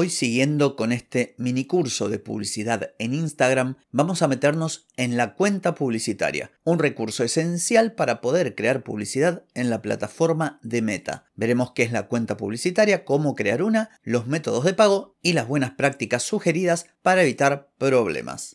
Hoy siguiendo con este mini curso de publicidad en Instagram, vamos a meternos en la cuenta publicitaria, un recurso esencial para poder crear publicidad en la plataforma de Meta. Veremos qué es la cuenta publicitaria, cómo crear una, los métodos de pago y las buenas prácticas sugeridas para evitar problemas.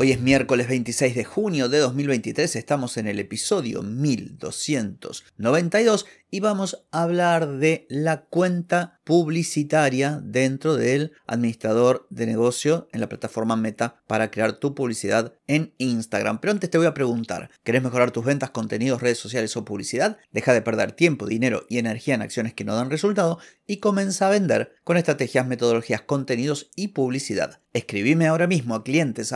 Hoy es miércoles 26 de junio de 2023, estamos en el episodio 1292 y vamos a hablar de la cuenta publicitaria dentro del administrador de negocio en la plataforma Meta para crear tu publicidad en Instagram. Pero antes te voy a preguntar, ¿querés mejorar tus ventas, contenidos, redes sociales o publicidad? Deja de perder tiempo, dinero y energía en acciones que no dan resultado y comienza a vender con estrategias, metodologías, contenidos y publicidad. Escribime ahora mismo a clientes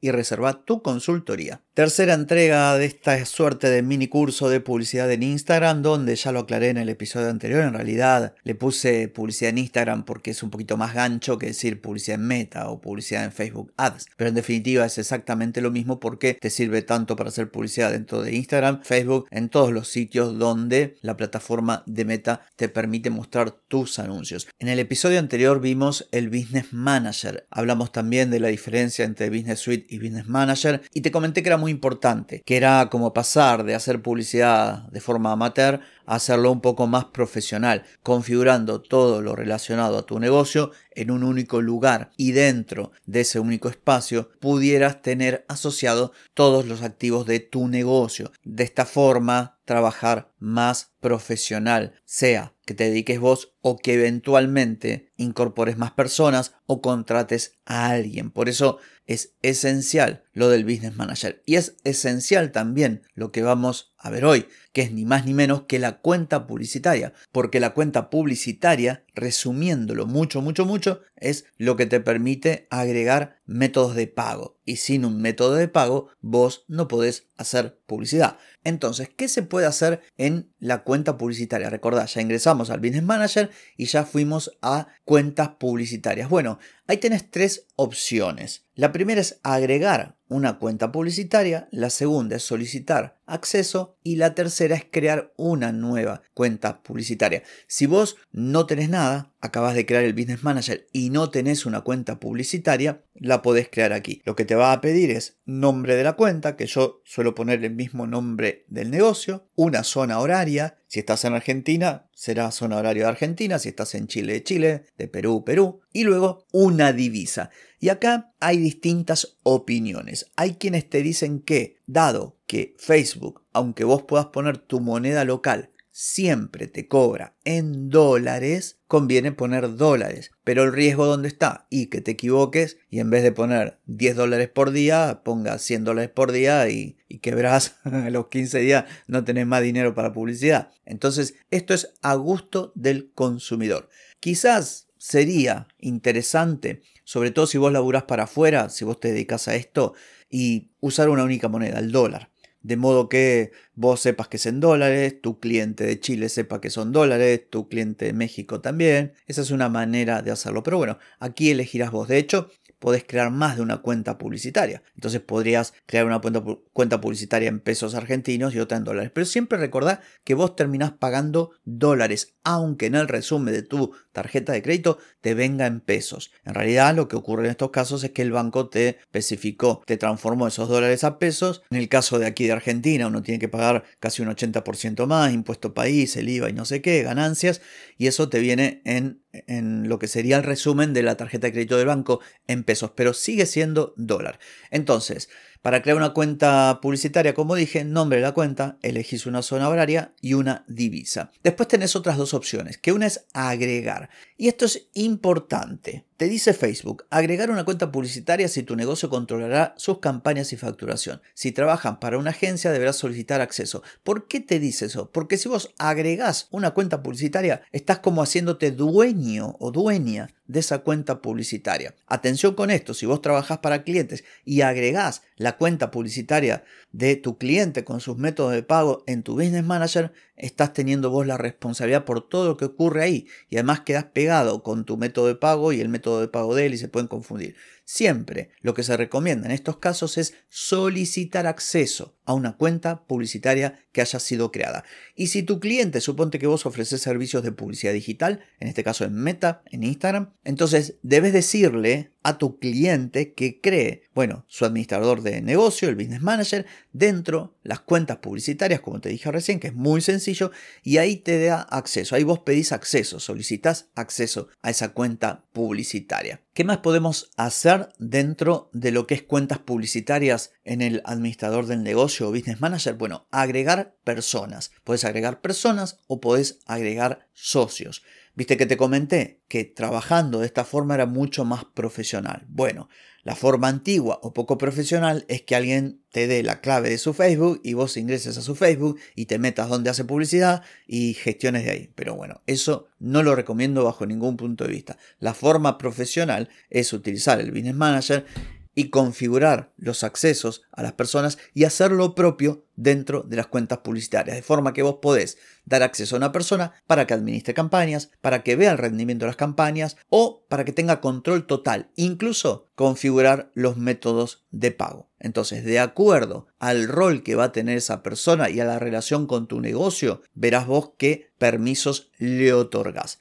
y reserva tu consultoría. Tercera entrega de esta suerte de mini curso de publicidad en Instagram, donde ya lo aclaré en el episodio anterior, en realidad le puse publicidad en Instagram porque es un poquito más gancho que decir publicidad en Meta o publicidad en Facebook Ads, pero en definitiva es exactamente lo mismo porque te sirve tanto para hacer publicidad dentro de Instagram, Facebook, en todos los sitios donde la plataforma de Meta te permite mostrar tus anuncios. En el episodio anterior vimos el Business Manager, hablamos también de la diferencia entre Business Suite y Business Manager y te comenté que era muy importante, que era como pasar de hacer publicidad de forma amateur a hacerlo un poco más profesional, configurando todo lo relacionado a tu negocio en un único lugar y dentro de ese único espacio pudieras tener asociado todos los activos de tu negocio. De esta forma, trabajar más profesional, sea que te dediques vos o que eventualmente incorpores más personas o contrates a alguien. Por eso es esencial lo del Business Manager. Y es esencial también lo que vamos a ver hoy, que es ni más ni menos que la cuenta publicitaria. Porque la cuenta publicitaria, resumiéndolo mucho, mucho, mucho, es lo que te permite agregar métodos de pago. Y sin un método de pago, vos no podés hacer publicidad. Entonces, ¿qué se puede hacer en la cuenta publicitaria? Recordad, ya ingresamos al Business Manager y ya fuimos a cuentas publicitarias. Bueno, ahí tenés tres opciones. La primera es agregar una cuenta publicitaria, la segunda es solicitar acceso y la tercera es crear una nueva cuenta publicitaria. Si vos no tenés nada, acabas de crear el Business Manager y no tenés una cuenta publicitaria, la podés crear aquí. Lo que te va a pedir es nombre de la cuenta, que yo suelo poner el mismo nombre del negocio, una zona horaria, si estás en Argentina, será zona horaria de Argentina, si estás en Chile, de Chile, de Perú, Perú, y luego una divisa. Y acá hay distintas opiniones. Hay quienes te dicen que, dado que Facebook, aunque vos puedas poner tu moneda local, siempre te cobra en dólares, conviene poner dólares. Pero el riesgo dónde está? Y que te equivoques y en vez de poner 10 dólares por día, ponga 100 dólares por día y, y quebrás a los 15 días, no tenés más dinero para publicidad. Entonces, esto es a gusto del consumidor. Quizás sería interesante, sobre todo si vos laburás para afuera, si vos te dedicas a esto, y usar una única moneda, el dólar. De modo que vos sepas que es en dólares, tu cliente de Chile sepa que son dólares, tu cliente de México también. Esa es una manera de hacerlo. Pero bueno, aquí elegirás vos. De hecho, podés crear más de una cuenta publicitaria. Entonces podrías crear una cuenta, publicitaria en pesos argentinos y otra en dólares. Pero siempre recordá que vos terminás pagando dólares, aunque en el resumen de tu tarjeta de crédito te venga en pesos. En realidad lo que ocurre en estos casos es que el banco te especificó, te transformó esos dólares a pesos. En el caso de aquí de Argentina uno tiene que pagar casi un 80% más, impuesto país, el IVA y no sé qué, ganancias, y eso te viene en en lo que sería el resumen de la tarjeta de crédito del banco en pesos, pero sigue siendo dólar. Entonces, para crear una cuenta publicitaria, como dije, nombre de la cuenta, elegís una zona horaria y una divisa. Después tenés otras dos opciones, que una es agregar. Y esto es importante te dice Facebook, agregar una cuenta publicitaria si tu negocio controlará sus campañas y facturación. Si trabajan para una agencia deberás solicitar acceso. ¿Por qué te dice eso? Porque si vos agregás una cuenta publicitaria, estás como haciéndote dueño o dueña de esa cuenta publicitaria. Atención con esto, si vos trabajás para clientes y agregás la cuenta publicitaria de tu cliente con sus métodos de pago en tu Business Manager, estás teniendo vos la responsabilidad por todo lo que ocurre ahí y además quedas pegado con tu método de pago y el método de pago de él y se pueden confundir. Siempre lo que se recomienda en estos casos es solicitar acceso a una cuenta publicitaria que haya sido creada. Y si tu cliente, suponte que vos ofreces servicios de publicidad digital, en este caso en Meta, en Instagram, entonces debes decirle a tu cliente que cree, bueno, su administrador de negocio, el business manager, dentro las cuentas publicitarias, como te dije recién, que es muy sencillo, y ahí te da acceso. Ahí vos pedís acceso, solicitas acceso a esa cuenta publicitaria. ¿Qué más podemos hacer dentro de lo que es cuentas publicitarias en el administrador del negocio o business manager? Bueno, agregar personas. Puedes agregar personas o puedes agregar socios. Viste que te comenté que trabajando de esta forma era mucho más profesional. Bueno, la forma antigua o poco profesional es que alguien te dé la clave de su Facebook y vos ingreses a su Facebook y te metas donde hace publicidad y gestiones de ahí. Pero bueno, eso no lo recomiendo bajo ningún punto de vista. La forma profesional es utilizar el Business Manager y configurar los accesos a las personas y hacer lo propio dentro de las cuentas publicitarias, de forma que vos podés dar acceso a una persona para que administre campañas, para que vea el rendimiento de las campañas o para que tenga control total, incluso configurar los métodos de pago. Entonces, de acuerdo al rol que va a tener esa persona y a la relación con tu negocio, verás vos qué permisos le otorgas.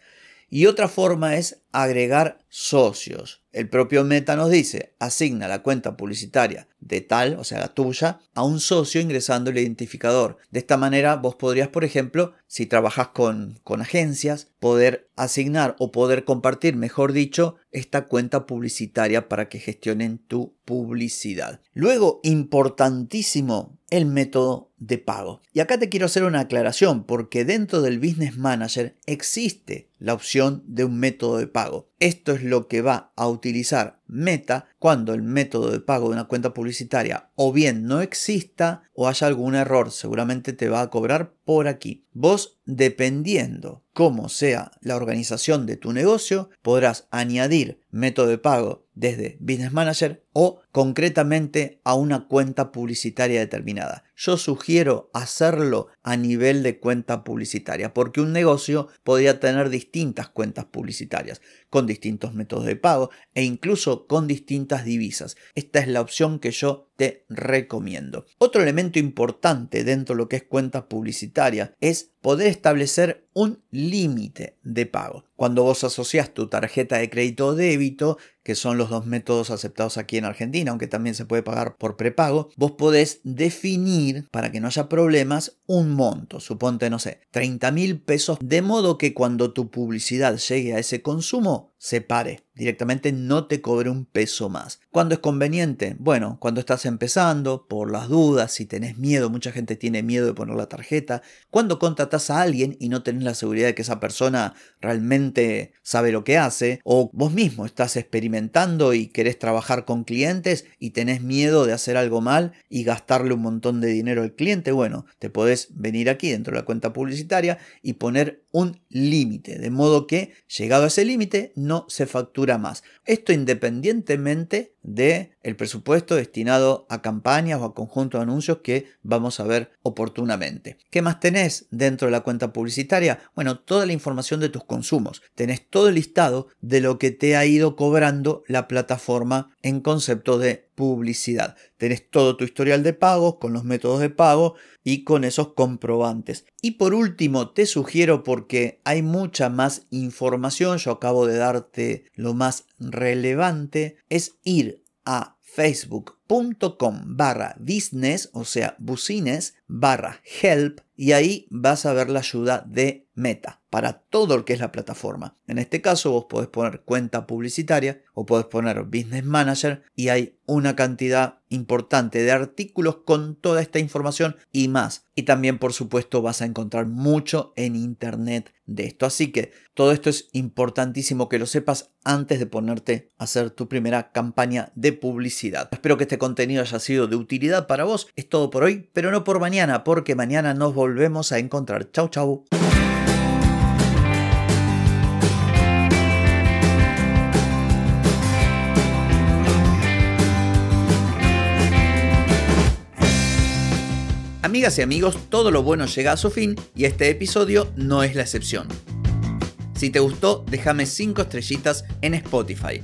Y otra forma es agregar socios. El propio Meta nos dice, asigna la cuenta publicitaria de tal, o sea, la tuya, a un socio ingresando el identificador. De esta manera vos podrías, por ejemplo, si trabajas con, con agencias, poder asignar o poder compartir, mejor dicho, esta cuenta publicitaria para que gestionen tu publicidad. Luego, importantísimo, el método de pago. Y acá te quiero hacer una aclaración porque dentro del Business Manager existe la opción de un método de pago. Esto es lo que va a utilizar Meta cuando el método de pago de una cuenta publicitaria o bien no exista o haya algún error. Seguramente te va a cobrar por aquí. Vos, dependiendo cómo sea la organización de tu negocio, podrás añadir método de pago desde Business Manager o concretamente a una cuenta publicitaria determinada. Yo sugiero hacerlo a nivel de cuenta publicitaria porque un negocio podría tener distintas cuentas publicitarias con distintos métodos de pago e incluso con distintas divisas. Esta es la opción que yo te recomiendo. Otro elemento importante dentro de lo que es cuenta publicitaria es poder establecer un límite de pago. Cuando vos asocias tu tarjeta de crédito o débito, que son los dos métodos aceptados aquí en Argentina, aunque también se puede pagar por prepago, vos podés definir, para que no haya problemas, un monto, suponte, no sé, 30 mil pesos, de modo que cuando tu publicidad llegue a ese consumo, se pare directamente no te cobre un peso más. ¿Cuándo es conveniente? Bueno, cuando estás empezando, por las dudas, si tenés miedo, mucha gente tiene miedo de poner la tarjeta. Cuando contratas a alguien y no tenés la seguridad de que esa persona realmente sabe lo que hace, o vos mismo estás experimentando y querés trabajar con clientes y tenés miedo de hacer algo mal y gastarle un montón de dinero al cliente, bueno, te podés venir aquí dentro de la cuenta publicitaria y poner un límite, de modo que llegado a ese límite no se factura más. Esto independientemente de el presupuesto destinado a campañas o a conjunto de anuncios que vamos a ver oportunamente. ¿Qué más tenés dentro de la cuenta publicitaria? Bueno, toda la información de tus consumos. Tenés todo el listado de lo que te ha ido cobrando la plataforma en concepto de publicidad. Tenés todo tu historial de pagos con los métodos de pago y con esos comprobantes. Y por último, te sugiero porque hay mucha más información, yo acabo de darte lo más relevante, es ir a Facebook meta.com barra business, o sea, business, barra help, y ahí vas a ver la ayuda de Meta para todo lo que es la plataforma. En este caso vos podés poner cuenta publicitaria o podés poner Business Manager y hay una cantidad importante de artículos con toda esta información y más. Y también por supuesto vas a encontrar mucho en internet de esto. Así que todo esto es importantísimo que lo sepas antes de ponerte a hacer tu primera campaña de publicidad. Espero que este contenido haya sido de utilidad para vos. Es todo por hoy, pero no por mañana, porque mañana nos volvemos a encontrar. Chau, chau. Amigas y amigos, todo lo bueno llega a su fin y este episodio no es la excepción. Si te gustó, déjame 5 estrellitas en Spotify.